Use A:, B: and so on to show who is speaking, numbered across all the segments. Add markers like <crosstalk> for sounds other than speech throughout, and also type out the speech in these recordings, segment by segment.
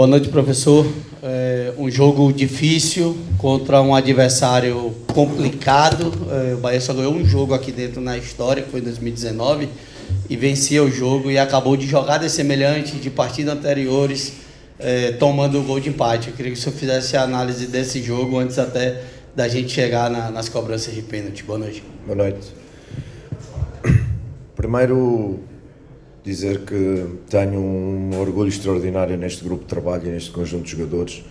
A: Boa noite, professor. É um jogo difícil contra um adversário complicado. É, o Bahia só ganhou um jogo aqui dentro na história, que foi em 2019, e vencia o jogo e acabou de jogadas semelhantes de partidas anteriores, é, tomando o gol de empate. Eu queria que o senhor fizesse a análise desse jogo antes até da gente chegar na, nas cobranças de pênalti. Boa noite.
B: Boa noite. Primeiro, dizer que tenho um orgulho extraordinário neste grupo de trabalho e neste conjunto de jogadores.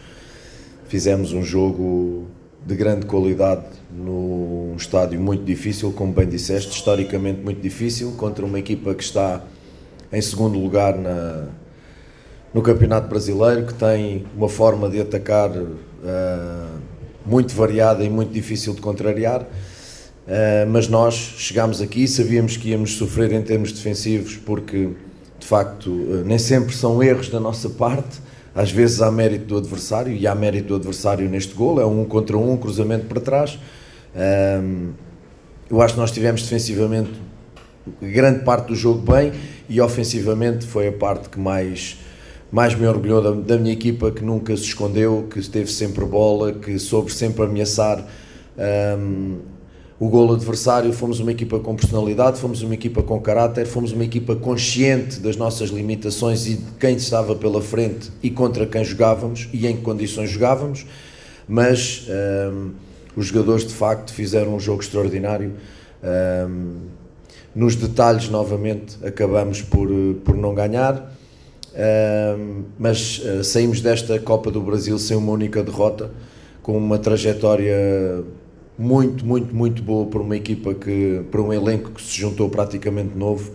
B: Fizemos um jogo de grande qualidade num estádio muito difícil, como bem disseste, historicamente muito difícil, contra uma equipa que está em segundo lugar na, no Campeonato Brasileiro, que tem uma forma de atacar uh, muito variada e muito difícil de contrariar. Uh, mas nós chegámos aqui, sabíamos que íamos sofrer em termos defensivos, porque de facto uh, nem sempre são erros da nossa parte, às vezes há mérito do adversário, e há mérito do adversário neste gol, é um contra um, cruzamento para trás. Uh, eu acho que nós tivemos defensivamente grande parte do jogo bem e ofensivamente foi a parte que mais, mais me orgulhou da, da minha equipa, que nunca se escondeu, que esteve sempre bola, que soube sempre ameaçar. O golo adversário, fomos uma equipa com personalidade, fomos uma equipa com caráter, fomos uma equipa consciente das nossas limitações e de quem estava pela frente e contra quem jogávamos e em que condições jogávamos, mas um, os jogadores de facto fizeram um jogo extraordinário. Um, nos detalhes, novamente, acabamos por, por não ganhar, um, mas uh, saímos desta Copa do Brasil sem uma única derrota, com uma trajetória muito, muito, muito boa para uma equipa que, para um elenco que se juntou praticamente novo.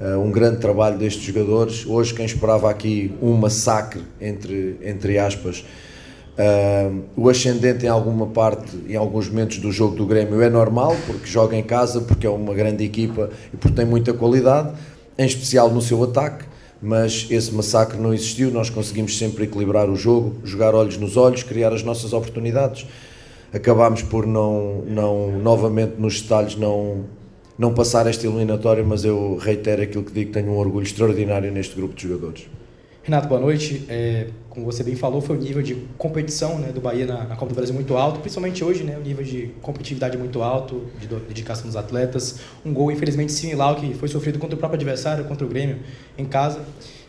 B: Uh, um grande trabalho destes jogadores. Hoje, quem esperava aqui um massacre, entre, entre aspas, uh, o ascendente em alguma parte, em alguns momentos do jogo do Grêmio é normal, porque joga em casa, porque é uma grande equipa e porque tem muita qualidade, em especial no seu ataque. Mas esse massacre não existiu, nós conseguimos sempre equilibrar o jogo, jogar olhos nos olhos, criar as nossas oportunidades acabámos por não, não novamente nos detalhes não, não passar esta eliminatória, mas eu reitero aquilo que digo, tenho um orgulho extraordinário neste grupo de jogadores.
C: Renato, boa noite. É, como você bem falou, foi o nível de competição né, do Bahia na, na, Copa do Brasil muito alto, principalmente hoje, né, o nível de competitividade muito alto, de dedicação dos atletas. Um gol, infelizmente, similar ao que foi sofrido contra o próprio adversário, contra o Grêmio, em casa.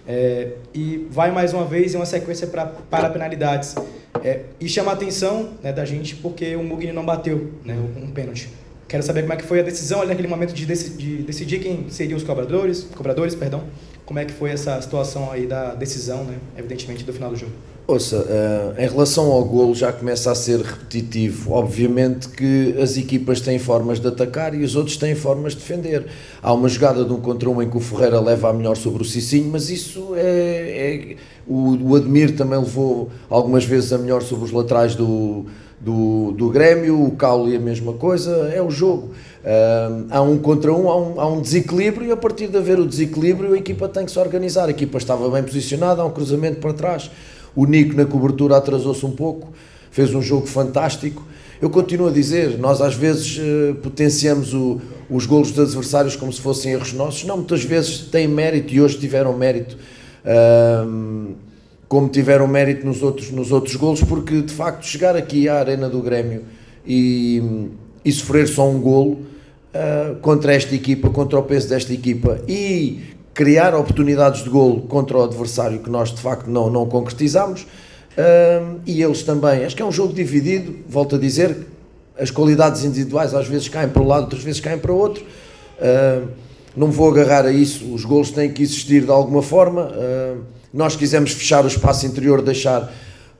C: É, e vai mais uma vez em uma sequência pra, para penalidades. É, e chama a atenção né, da gente porque o Mugni não bateu né, um, pênalti. Quero saber como é que foi a decisão ali naquele momento de, dec de decidir quem seriam os cobradores, cobradores, perdão. Como é que foi essa situação aí da decisão, né, evidentemente, do final do jogo?
B: Ouça, uh, em relação ao golo já começa a ser repetitivo. Obviamente que as equipas têm formas de atacar e os outros têm formas de defender. Há uma jogada de um contra um em que o Ferreira leva a melhor sobre o Cicinho, mas isso é. é o, o Admir também levou algumas vezes a melhor sobre os laterais do, do, do Grêmio, o Cauli a mesma coisa, é o jogo. Uh, há um contra um há, um, há um desequilíbrio e a partir de haver o desequilíbrio a equipa tem que se organizar. A equipa estava bem posicionada, há um cruzamento para trás o Nico na cobertura atrasou-se um pouco, fez um jogo fantástico. Eu continuo a dizer, nós às vezes uh, potenciamos o, os golos dos adversários como se fossem erros nossos. Não, muitas vezes têm mérito e hoje tiveram mérito. Como tiveram mérito nos outros, nos outros golos, porque de facto chegar aqui à arena do Grêmio e, e sofrer só um golo uh, contra esta equipa, contra o peso desta equipa e criar oportunidades de golo contra o adversário que nós de facto não, não concretizamos. Um, e eles também. Acho que é um jogo dividido, volto a dizer, as qualidades individuais às vezes caem para um lado, outras vezes caem para outro. Uh, não me vou agarrar a isso, os golos têm que existir de alguma forma. Uh, nós quisemos fechar o espaço interior, deixar,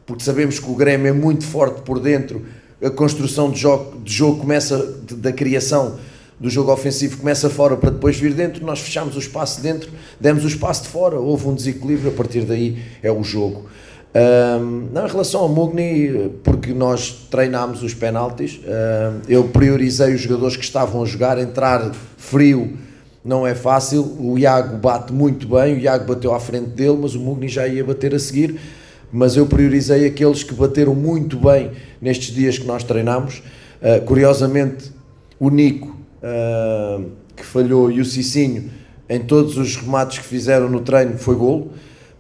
B: porque sabemos que o Grêmio é muito forte por dentro, a construção de jogo, de jogo começa de, da criação do jogo ofensivo começa fora para depois vir dentro, nós fechamos o espaço dentro, demos o espaço de fora, houve um desequilíbrio, a partir daí é o jogo. Um, em relação ao Mugni, porque nós treinámos os penaltis, um, eu priorizei os jogadores que estavam a jogar, entrar frio não é fácil, o Iago bate muito bem, o Iago bateu à frente dele, mas o Mugni já ia bater a seguir, mas eu priorizei aqueles que bateram muito bem nestes dias que nós treinámos. Uh, curiosamente, o Nico uh, que falhou, e o Cicinho, em todos os remates que fizeram no treino, foi golo.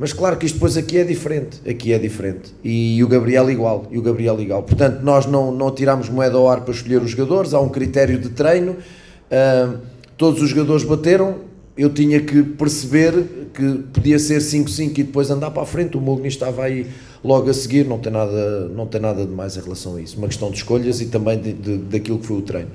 B: Mas claro que isto depois aqui é diferente, aqui é diferente. E o Gabriel igual, e o Gabriel igual. Portanto, nós não, não tiramos moeda ao ar para escolher os jogadores, há um critério de treino. Uh, todos os jogadores bateram, eu tinha que perceber que podia ser 5-5 e depois andar para a frente. O Mugni estava aí logo a seguir, não tem nada, não tem nada de mais em relação a isso. Uma questão de escolhas e também de, de, daquilo que foi o treino.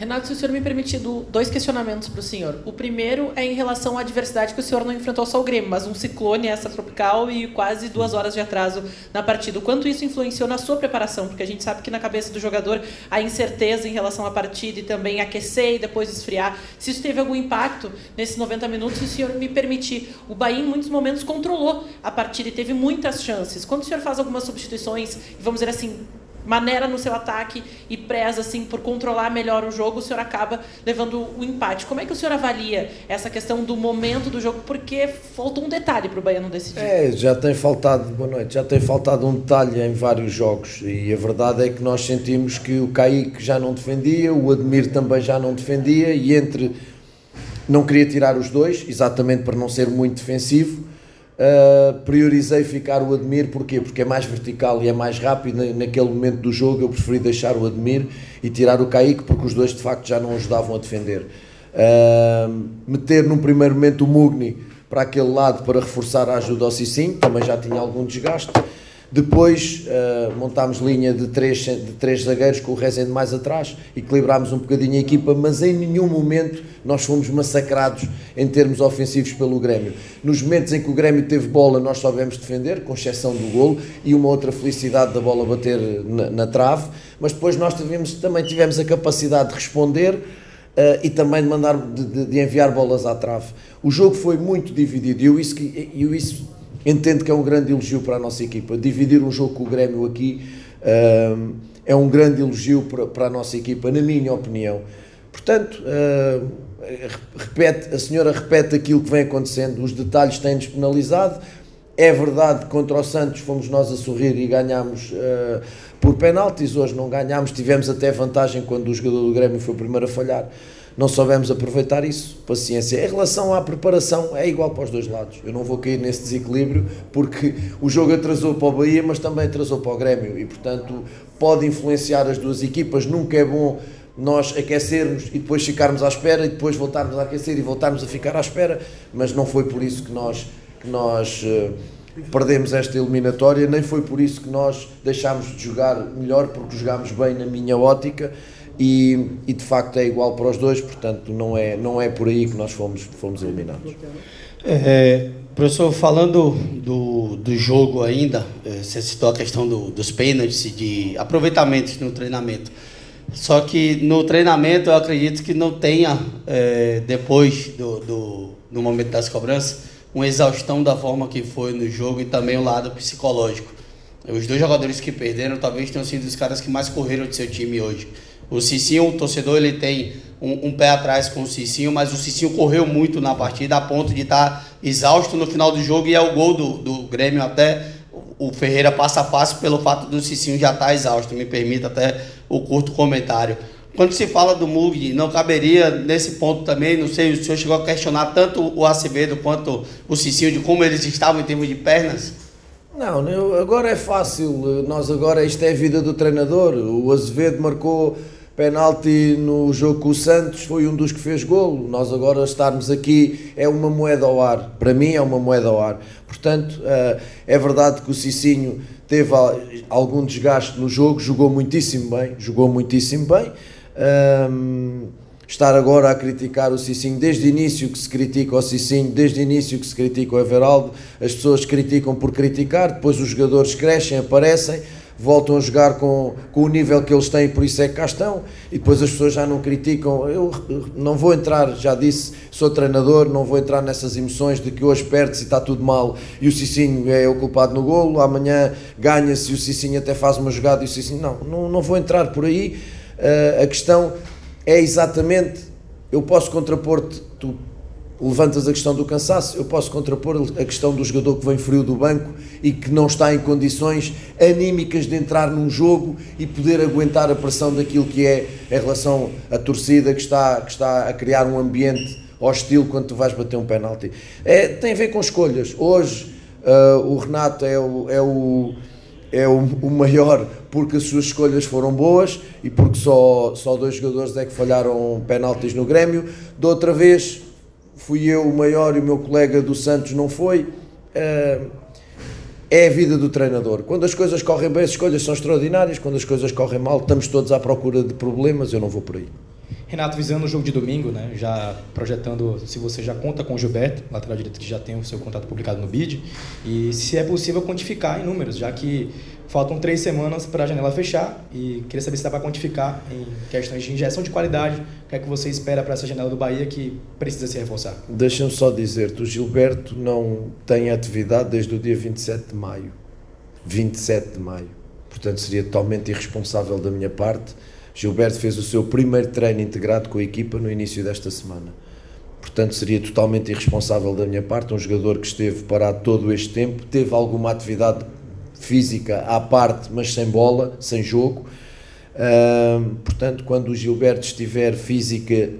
D: Renato, se o senhor me permitir dois questionamentos para o senhor. O primeiro é em relação à adversidade que o senhor não enfrentou só o Grêmio, mas um ciclone tropical e quase duas horas de atraso na partida. O quanto isso influenciou na sua preparação? Porque a gente sabe que na cabeça do jogador a incerteza em relação à partida e também aquecer e depois esfriar. Se isso teve algum impacto nesses 90 minutos, se o senhor me permitir. O Bahia, em muitos momentos, controlou a partida e teve muitas chances. Quando o senhor faz algumas substituições, vamos dizer assim, maneira no seu ataque e preza assim por controlar melhor o jogo, o senhor acaba levando o empate. Como é que o senhor avalia essa questão do momento do jogo? Porque faltou um detalhe para o Bahia não decidir.
B: É, já tem faltado, boa noite, já tem faltado um detalhe em vários jogos e a verdade é que nós sentimos que o Kaique já não defendia, o Admir também já não defendia e entre não queria tirar os dois, exatamente para não ser muito defensivo Uh, priorizei ficar o Admir, porquê? Porque é mais vertical e é mais rápido naquele momento do jogo. Eu preferi deixar o Admir e tirar o Kaique, porque os dois de facto já não ajudavam a defender. Uh, meter num primeiro momento o Mugni para aquele lado para reforçar a ajuda ao Cicinho, também já tinha algum desgaste. Depois uh, montámos linha de três, de três zagueiros com o Rezende mais atrás, equilibrámos um bocadinho a equipa, mas em nenhum momento nós fomos massacrados em termos ofensivos pelo Grêmio. Nos momentos em que o Grêmio teve bola, nós soubemos defender, com exceção do golo e uma outra felicidade da bola bater na, na trave, mas depois nós tivemos, também tivemos a capacidade de responder. Uh, e também de mandar de, de, enviar bolas à trave. O jogo foi muito dividido e eu isso, eu isso entendo que é um grande elogio para a nossa equipa. Dividir um jogo com o Grêmio aqui uh, é um grande elogio para, para, a nossa equipa, na minha opinião. Portanto, uh, repete, a senhora repete aquilo que vem acontecendo, os detalhes têm-nos penalizado. É verdade que contra o Santos fomos nós a sorrir e ganhámos uh, por penaltis, hoje não ganhámos, tivemos até vantagem quando o jogador do Grêmio foi o primeiro a falhar não soubemos aproveitar isso. Paciência. Em relação à preparação, é igual para os dois lados. Eu não vou cair nesse desequilíbrio porque o jogo atrasou para o Bahia, mas também atrasou para o Grêmio e, portanto, pode influenciar as duas equipas. Nunca é bom nós aquecermos e depois ficarmos à espera e depois voltarmos a aquecer e voltarmos a ficar à espera, mas não foi por isso que nós, que nós uh, perdemos esta eliminatória, nem foi por isso que nós deixámos de jogar melhor, porque jogámos bem na minha ótica e, e, de facto é igual para os dois, portanto não é, não é por aí que nós fomos, fomos eliminados.
A: É, professor, falando do, do jogo ainda, é, você citou a questão do, dos pênaltis de aproveitamentos no treinamento. Só que no treinamento eu acredito que não tenha, é, depois do, do, do momento das cobranças, uma exaustão da forma que foi no jogo e também o lado psicológico. Os dois jogadores que perderam talvez tenham sido os caras que mais correram de seu time hoje. O Cicinho, o torcedor, ele tem um, um, pé atrás com o Cicinho, mas o Cicinho correu muito na partida a ponto de estar tá exausto no final do jogo e é o gol do, do Grêmio até o Ferreira passa fácil pelo fato do Cicinho já estar tá exausto. Me permita até o curto comentário. Quando se fala do Mugni, não caberia nesse ponto também, não sei, o senhor chegou a questionar tanto o Acevedo quanto o Cicinho de como eles estavam em termos de pernas?
B: Não, agora é fácil. Nós agora, isto é a vida do treinador. O Azevedo marcou penalti no jogo com o Santos, foi um dos que fez golo. Nós agora estarmos aqui é uma moeda ao ar. Para mim é uma moeda ao ar. Portanto, eh, é verdade que o Cicinho teve algum desgaste no jogo, jogou muitíssimo bem, jogou muitíssimo bem. estar agora a criticar o Cicinho, desde o início que se critica o Cicinho, desde o início que se critica o Everaldo, as pessoas criticam por criticar, depois os jogadores crescem, aparecem, voltam a jogar com, com o nível que eles têm, por isso é que cá estão, e depois as pessoas já não criticam. Eu não vou entrar, já disse, sou treinador, não vou entrar nessas emoções de que hoje perde-se e está tudo mal e o Cicinho é o culpado no golo, amanhã ganha-se e o Cicinho até faz uma jogada e o Cicinho. Não, não, não vou entrar por aí. Uh, a questão é exatamente. Eu posso contrapor-te, tu levantas a questão do cansaço, eu posso contrapor a questão do jogador que vem frio do banco e que não está em condições anímicas de entrar num jogo e poder aguentar a pressão daquilo que é em relação à torcida que está, que está a criar um ambiente hostil quando tu vais bater um penalti. É, tem a ver com escolhas. Hoje uh, o Renato é o, é o, é <laughs> o, maior porque as suas escolhas foram boas e porque só, só dois jogadores é que falharam penaltis no Grêmio. Da outra vez fui eu o maior e o meu colega do Santos não foi. Uh, é a vida do treinador. Quando as coisas correm bem, as escolhas são extraordinárias. Quando as coisas correm mal, estamos todos à procura de problemas. Eu não vou por aí.
C: Renato, visando o jogo de domingo, né, já projetando se você já conta com o Gilberto, lateral direito que já tem o seu contrato publicado no BID, e se é possível quantificar em números, já que faltam três semanas para a janela fechar, e queria saber se dá para quantificar em questões de injeção de qualidade, o que é que você espera para essa janela do Bahia que precisa se reforçar?
B: Deixa-me só dizer-te, o Gilberto não tem atividade desde o dia 27 de maio. 27 de maio. Portanto, seria totalmente irresponsável da minha parte Gilberto fez o seu primeiro treino integrado com a equipa no início desta semana. Portanto, seria totalmente irresponsável da minha parte. Um jogador que esteve parado todo este tempo, teve alguma atividade física à parte, mas sem bola, sem jogo. Portanto, quando o Gilberto estiver física,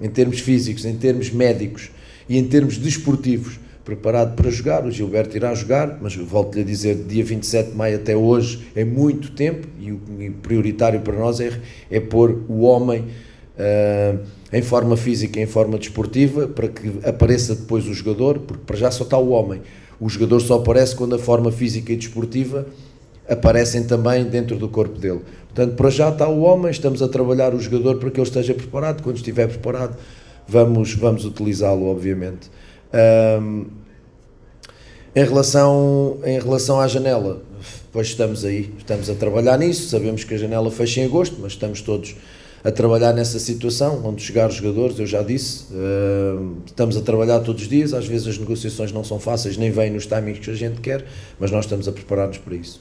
B: em termos físicos, em termos médicos e em termos desportivos, preparado para jogar. O Gilberto irá jogar, mas volto-lhe a dizer, dia 27 de maio até hoje é muito tempo e o prioritário para nós é, é pôr o homem uh, em forma física em forma desportiva para que apareça depois o jogador, porque para já só está o homem. O jogador só aparece quando a forma física e desportiva aparecem também dentro do corpo dele. Portanto, para já está o homem, estamos a trabalhar o jogador para que ele esteja preparado. Quando estiver preparado, vamos, vamos utilizá-lo, obviamente. Um, em relação, em relação à janela, pois estamos aí, estamos a trabalhar nisso, sabemos que a janela fecha em agosto, mas estamos todos a trabalhar nessa situação, onde chegar os jogadores, eu já disse, estamos a trabalhar todos os dias, às vezes as negociações não são fáceis, nem vêm nos timings que a gente quer, mas nós estamos a preparar-nos para isso.